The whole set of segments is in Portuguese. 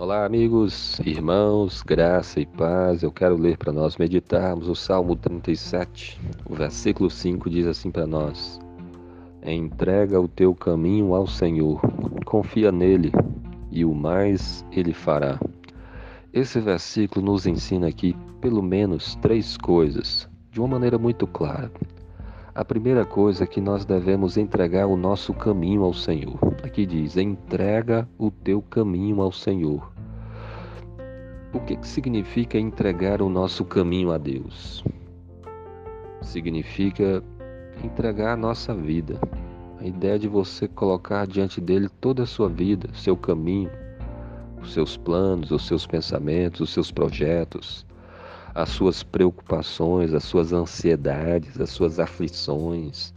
Olá, amigos, irmãos, graça e paz. Eu quero ler para nós meditarmos o Salmo 37. O versículo 5 diz assim para nós: Entrega o teu caminho ao Senhor, confia nele, e o mais ele fará. Esse versículo nos ensina aqui pelo menos três coisas, de uma maneira muito clara. A primeira coisa é que nós devemos entregar o nosso caminho ao Senhor. Aqui diz: entrega o teu caminho ao Senhor. O que, que significa entregar o nosso caminho a Deus? Significa entregar a nossa vida. A ideia de você colocar diante dele toda a sua vida, seu caminho, os seus planos, os seus pensamentos, os seus projetos as suas preocupações, as suas ansiedades, as suas aflições,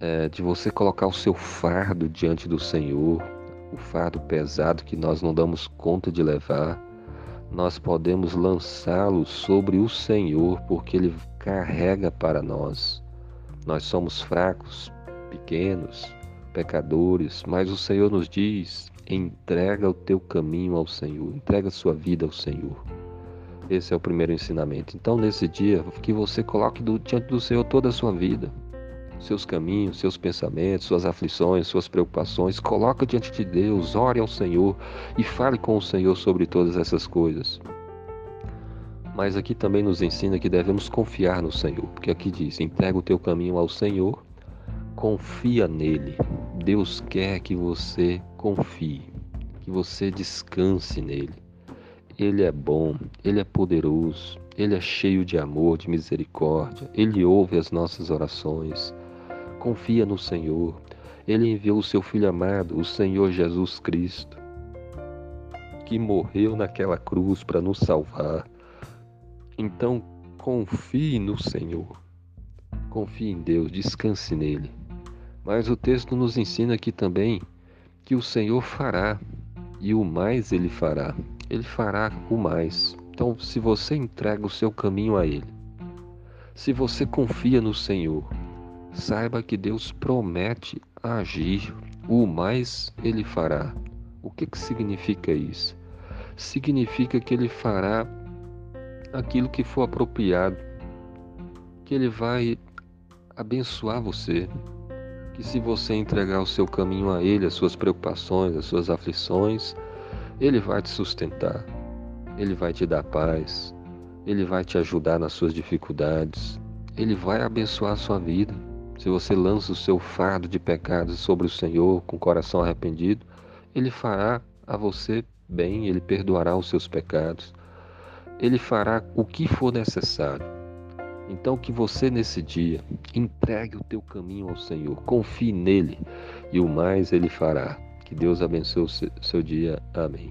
é, de você colocar o seu fardo diante do Senhor, o fardo pesado que nós não damos conta de levar, nós podemos lançá-lo sobre o Senhor, porque Ele carrega para nós. Nós somos fracos, pequenos, pecadores, mas o Senhor nos diz: entrega o teu caminho ao Senhor, entrega a sua vida ao Senhor. Esse é o primeiro ensinamento. Então, nesse dia, que você coloque diante do Senhor toda a sua vida, seus caminhos, seus pensamentos, suas aflições, suas preocupações. Coloque diante de Deus, ore ao Senhor e fale com o Senhor sobre todas essas coisas. Mas aqui também nos ensina que devemos confiar no Senhor, porque aqui diz: entrega o teu caminho ao Senhor, confia nele. Deus quer que você confie, que você descanse nele. Ele é bom, Ele é poderoso, Ele é cheio de amor, de misericórdia, Ele ouve as nossas orações. Confia no Senhor. Ele enviou o seu Filho amado, o Senhor Jesus Cristo, que morreu naquela cruz para nos salvar. Então, confie no Senhor. Confie em Deus, descanse nele. Mas o texto nos ensina aqui também que o Senhor fará e o mais ele fará ele fará o mais. Então, se você entrega o seu caminho a Ele, se você confia no Senhor, saiba que Deus promete agir, o mais Ele fará. O que, que significa isso? Significa que Ele fará aquilo que for apropriado, que Ele vai abençoar você, que se você entregar o seu caminho a Ele, as suas preocupações, as suas aflições, ele vai te sustentar, Ele vai te dar paz, Ele vai te ajudar nas suas dificuldades, Ele vai abençoar a sua vida. Se você lança o seu fardo de pecados sobre o Senhor com o coração arrependido, Ele fará a você bem, Ele perdoará os seus pecados, Ele fará o que for necessário. Então que você nesse dia entregue o teu caminho ao Senhor, confie nele e o mais ele fará. Que Deus abençoe o seu dia. Amém.